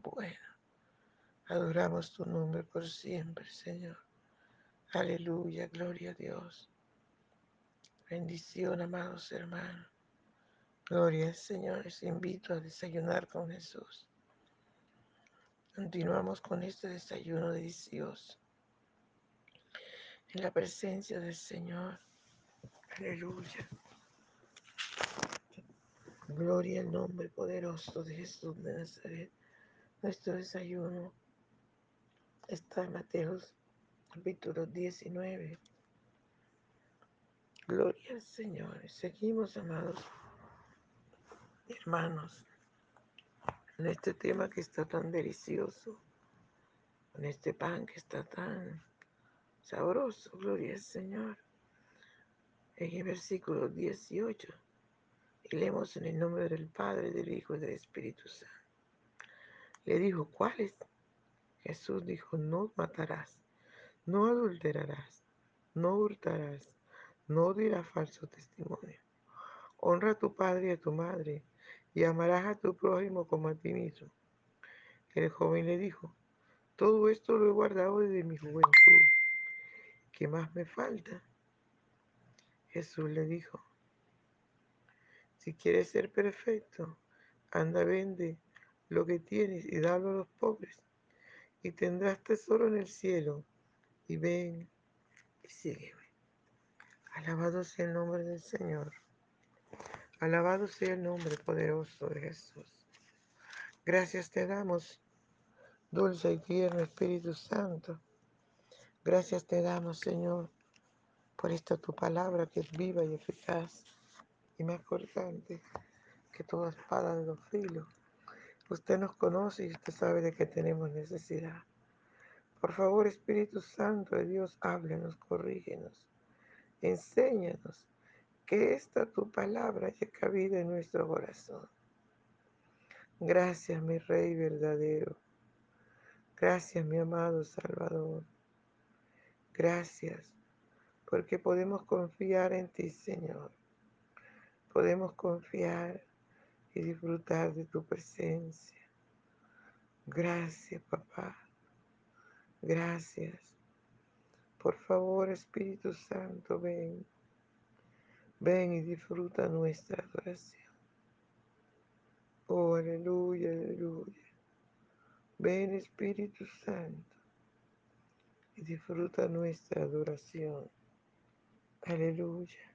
bueno. Adoramos tu nombre por siempre, Señor. Aleluya, gloria a Dios. Bendición, amados hermanos. Gloria al Señor. Les invito a desayunar con Jesús. Continuamos con este desayuno delicioso. En la presencia del Señor. Aleluya. Gloria al nombre poderoso de Jesús de Nazaret. Nuestro desayuno está en Mateos capítulo 19. Gloria al Señor. Seguimos, amados hermanos, en este tema que está tan delicioso, en este pan que está tan sabroso. Gloria al Señor. En el versículo 18. Y leemos en el nombre del Padre, del Hijo y del Espíritu Santo. Le dijo, ¿cuáles? Jesús dijo, no matarás, no adulterarás, no hurtarás, no dirás falso testimonio. Honra a tu padre y a tu madre, y amarás a tu prójimo como a ti mismo. El joven le dijo, todo esto lo he guardado desde mi juventud. ¿Qué más me falta? Jesús le dijo, si quieres ser perfecto, anda, vende lo que tienes y dalo a los pobres, y tendrás tesoro en el cielo. Y ven y sígueme. Alabado sea el nombre del Señor. Alabado sea el nombre poderoso de Jesús. Gracias te damos, dulce y tierno Espíritu Santo. Gracias te damos, Señor, por esta tu palabra que es viva y eficaz y más cortante que toda espada de los filos. Usted nos conoce y usted sabe de qué tenemos necesidad. Por favor, Espíritu Santo de Dios, háblenos, corrígenos, enséñanos que esta tu palabra haya cabida en nuestro corazón. Gracias, mi Rey verdadero. Gracias, mi amado Salvador. Gracias, porque podemos confiar en ti, Señor. Podemos confiar y disfrutar de tu presencia. Gracias, papá. Gracias. Por favor, Espíritu Santo, ven. Ven y disfruta nuestra adoración. Oh, aleluya, aleluya. Ven, Espíritu Santo, y disfruta nuestra adoración. Aleluya.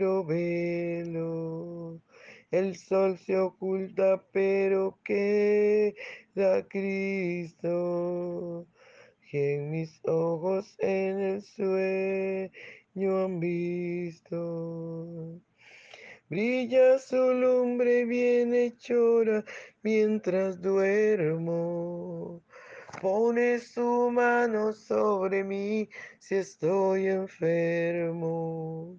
velo. El sol se oculta, pero queda Cristo, que en mis ojos en el sueño han visto. Brilla su lumbre bienhechora mientras duermo. Pone su mano sobre mí si estoy enfermo.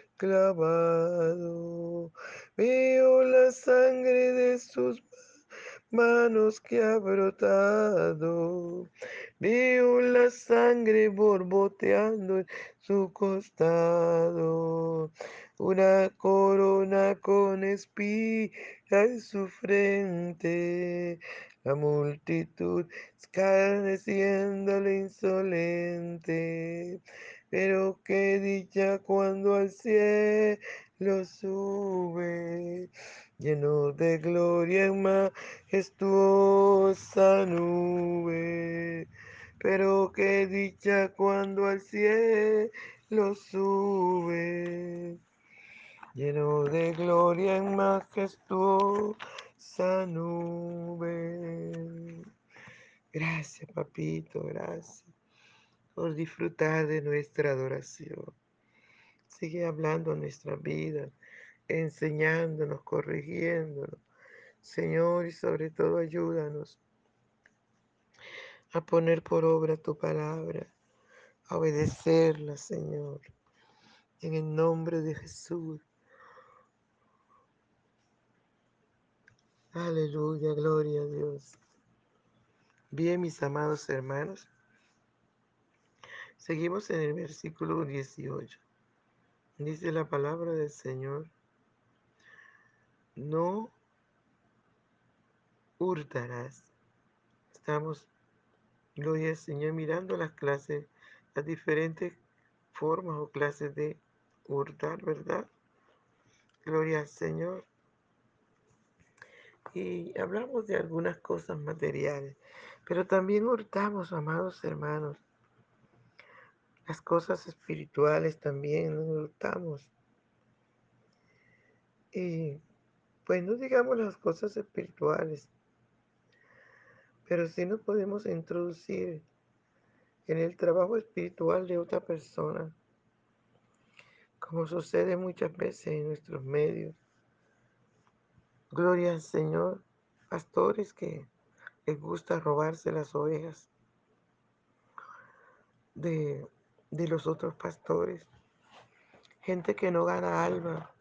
clavado. Veo la sangre de sus manos que ha brotado. Veo la sangre borboteando en su costado. Una corona con espiga en su frente. La multitud escarneciéndole insolente. Pero qué dicha cuando al cielo sube lleno de gloria en majestuosa nube. Pero qué dicha cuando al cielo sube, lleno de gloria en majestuosa nube. Gracias, papito, gracias por disfrutar de nuestra adoración. Sigue hablando nuestra vida, enseñándonos, corrigiéndonos. Señor, y sobre todo ayúdanos a poner por obra tu palabra, a obedecerla, Señor. En el nombre de Jesús. Aleluya, gloria a Dios. Bien, mis amados hermanos, seguimos en el versículo 18. Dice la palabra del Señor, no hurtarás. Estamos, gloria al Señor, mirando las clases, las diferentes formas o clases de hurtar, ¿verdad? Gloria al Señor. Y hablamos de algunas cosas materiales, pero también hurtamos, amados hermanos, las cosas espirituales también hurtamos. Y pues no digamos las cosas espirituales, pero sí nos podemos introducir en el trabajo espiritual de otra persona, como sucede muchas veces en nuestros medios. Gloria al Señor, pastores que les gusta robarse las ovejas de, de los otros pastores, gente que no gana alma,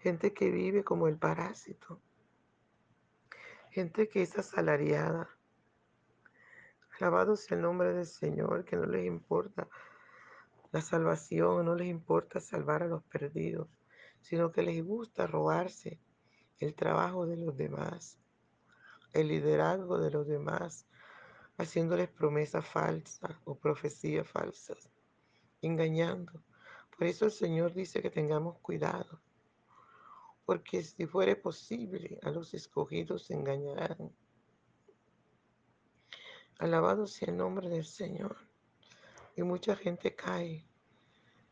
gente que vive como el parásito, gente que es asalariada. Alabado el nombre del Señor, que no les importa la salvación, no les importa salvar a los perdidos, sino que les gusta robarse el trabajo de los demás, el liderazgo de los demás, haciéndoles promesas falsas o profecías falsas, engañando. Por eso el Señor dice que tengamos cuidado, porque si fuere posible, a los escogidos se engañarán. Alabado sea el nombre del Señor. Y mucha gente cae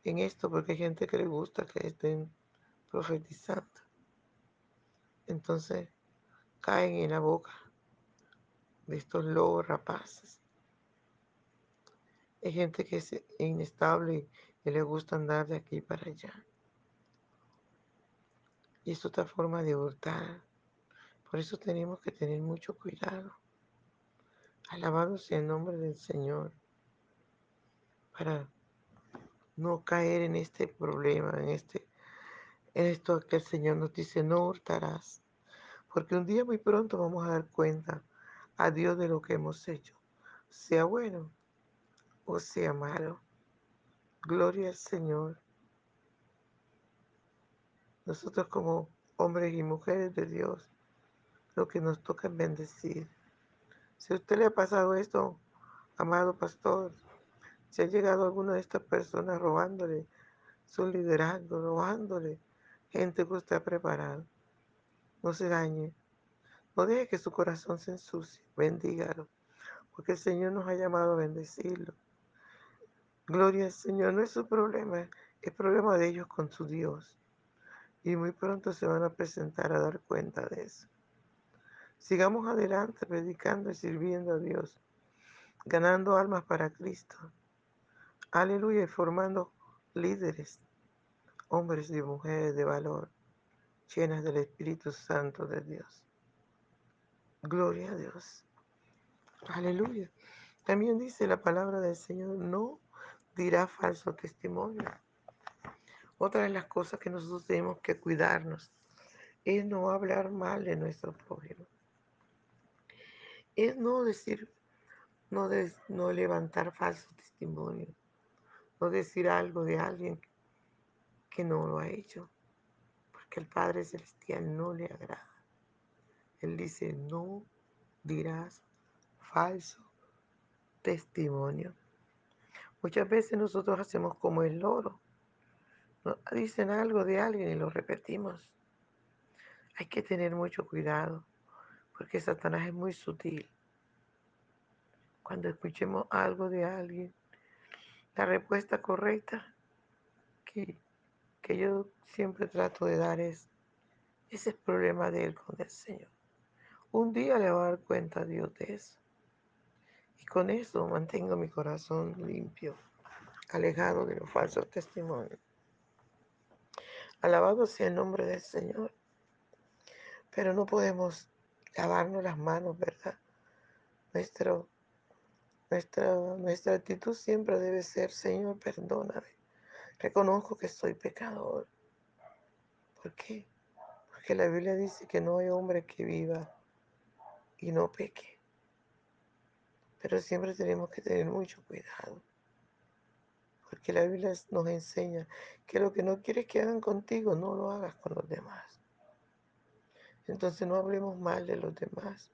en esto porque hay gente que le gusta que estén profetizando. Entonces caen en la boca de estos lobos rapaces. Hay gente que es inestable y le gusta andar de aquí para allá. Y es otra forma de hurtar. Por eso tenemos que tener mucho cuidado. Alabado sea el nombre del Señor. Para no caer en este problema, en este, en esto que el Señor nos dice, no hurtarás. Porque un día muy pronto vamos a dar cuenta a Dios de lo que hemos hecho, sea bueno o sea malo. Gloria al Señor. Nosotros como hombres y mujeres de Dios, lo que nos toca es bendecir, Si a usted le ha pasado esto, amado pastor, si ha llegado alguna de estas personas robándole su liderazgo, robándole gente que usted ha preparado, no se dañe. No deje que su corazón se ensucie. Bendígalo. Porque el Señor nos ha llamado a bendecirlo. Gloria al Señor. No es su problema. Es problema de ellos con su Dios. Y muy pronto se van a presentar a dar cuenta de eso. Sigamos adelante predicando y sirviendo a Dios. Ganando almas para Cristo. Aleluya. Y formando líderes. Hombres y mujeres de valor. Llenas del Espíritu Santo de Dios. Gloria a Dios. Aleluya. También dice la palabra del Señor, no dirá falso testimonio. Otra de las cosas que nosotros tenemos que cuidarnos es no hablar mal de nuestro prójimo. Es no decir, no, no levantar falso testimonio. No decir algo de alguien que no lo ha hecho. Porque el Padre Celestial no le agrada. Él dice, no dirás falso testimonio. Muchas veces nosotros hacemos como el loro. dicen algo de alguien y lo repetimos. Hay que tener mucho cuidado porque Satanás es muy sutil. Cuando escuchemos algo de alguien, la respuesta correcta que, que yo siempre trato de dar es, ese es el problema de él con el Señor. Un día le va a dar cuenta a Dios de eso. Y con eso mantengo mi corazón limpio, alejado de los falsos testimonios. Alabado sea el nombre del Señor. Pero no podemos lavarnos las manos, ¿verdad? Nuestro, nuestra, nuestra actitud siempre debe ser, Señor, perdóname. Reconozco que soy pecador. ¿Por qué? Porque la Biblia dice que no hay hombre que viva y no peque. Pero siempre tenemos que tener mucho cuidado. Porque la Biblia nos enseña que lo que no quieres que hagan contigo, no lo hagas con los demás. Entonces no hablemos mal de los demás.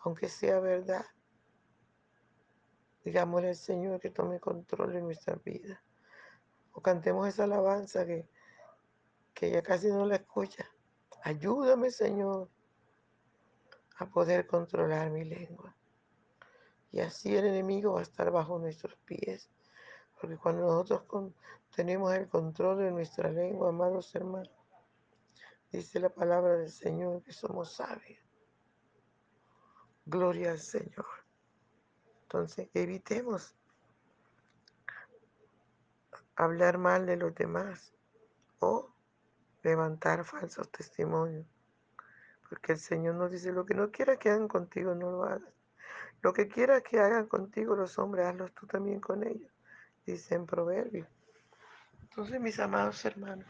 Aunque sea verdad. Digámosle al Señor que tome control de nuestra vida. O cantemos esa alabanza que, que ya casi no la escucha. Ayúdame, Señor, a poder controlar mi lengua. Y así el enemigo va a estar bajo nuestros pies. Porque cuando nosotros tenemos el control de nuestra lengua, amados hermanos, dice la palabra del Señor que somos sabios. Gloria al Señor. Entonces, evitemos hablar mal de los demás o levantar falsos testimonios. Porque el Señor nos dice, lo que no quiera que hagan contigo, no lo hagas. Lo que quieras que hagan contigo los hombres, hazlos tú también con ellos, dice en Proverbios. Entonces, mis amados hermanos,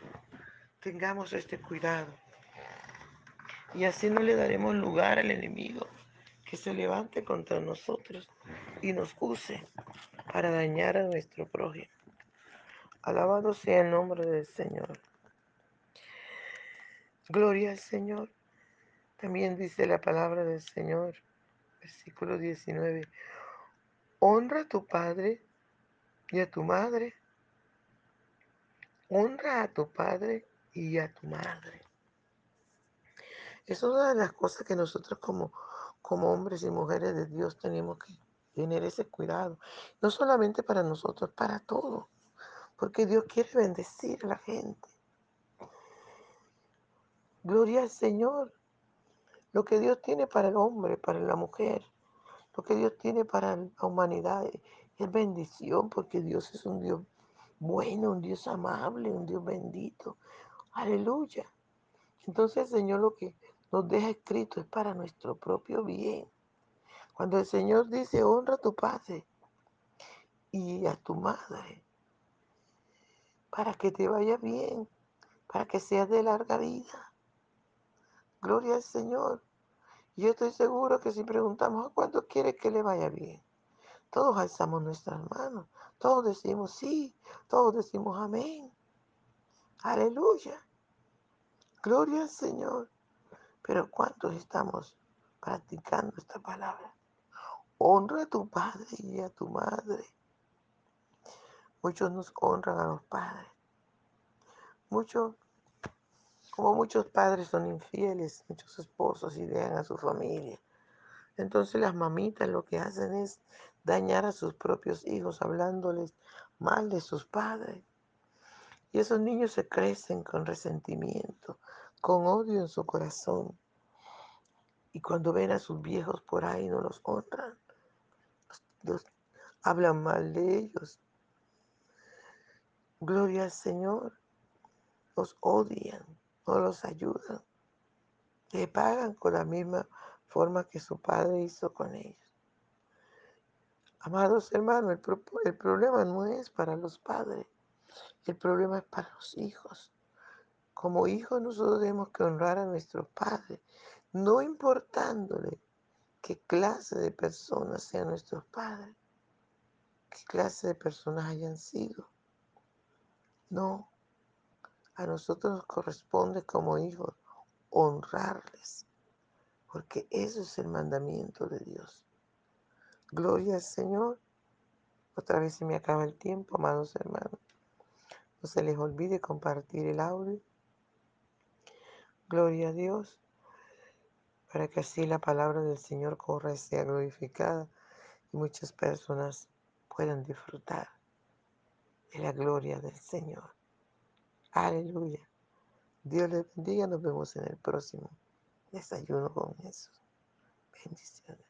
tengamos este cuidado. Y así no le daremos lugar al enemigo que se levante contra nosotros y nos use para dañar a nuestro prójimo. Alabado sea el nombre del Señor. Gloria al Señor. También dice la palabra del Señor versículo 19. Honra a tu padre y a tu madre. Honra a tu padre y a tu madre. Es una de las cosas que nosotros como, como hombres y mujeres de Dios tenemos que tener ese cuidado. No solamente para nosotros, para todos. Porque Dios quiere bendecir a la gente. Gloria al Señor. Lo que Dios tiene para el hombre, para la mujer, lo que Dios tiene para la humanidad es bendición, porque Dios es un Dios bueno, un Dios amable, un Dios bendito. Aleluya. Entonces el Señor lo que nos deja escrito es para nuestro propio bien. Cuando el Señor dice, honra a tu padre y a tu madre, para que te vaya bien, para que seas de larga vida. Gloria al Señor. Yo estoy seguro que si preguntamos a cuánto quiere que le vaya bien, todos alzamos nuestras manos, todos decimos sí, todos decimos amén. Aleluya. Gloria al Señor. Pero ¿cuántos estamos practicando esta palabra? Honra a tu padre y a tu madre. Muchos nos honran a los padres. Muchos, como muchos padres son infieles, muchos esposos idean a su familia. Entonces las mamitas lo que hacen es dañar a sus propios hijos hablándoles mal de sus padres. Y esos niños se crecen con resentimiento, con odio en su corazón. Y cuando ven a sus viejos por ahí no los honran, los, hablan mal de ellos. Gloria al Señor. Los odian, no los ayudan. Le pagan con la misma forma que su padre hizo con ellos. Amados hermanos, el, pro el problema no es para los padres, el problema es para los hijos. Como hijos nosotros tenemos que honrar a nuestros padres, no importándole qué clase de personas sean nuestros padres, qué clase de personas hayan sido. No, a nosotros nos corresponde como hijos honrarles, porque eso es el mandamiento de Dios. Gloria al Señor. Otra vez se me acaba el tiempo, amados hermanos. No se les olvide compartir el audio. Gloria a Dios, para que así la palabra del Señor corra y sea glorificada y muchas personas puedan disfrutar de la gloria del Señor. Aleluya. Dios les bendiga. Nos vemos en el próximo desayuno con Jesús. Bendiciones.